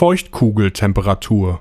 Feuchtkugeltemperatur.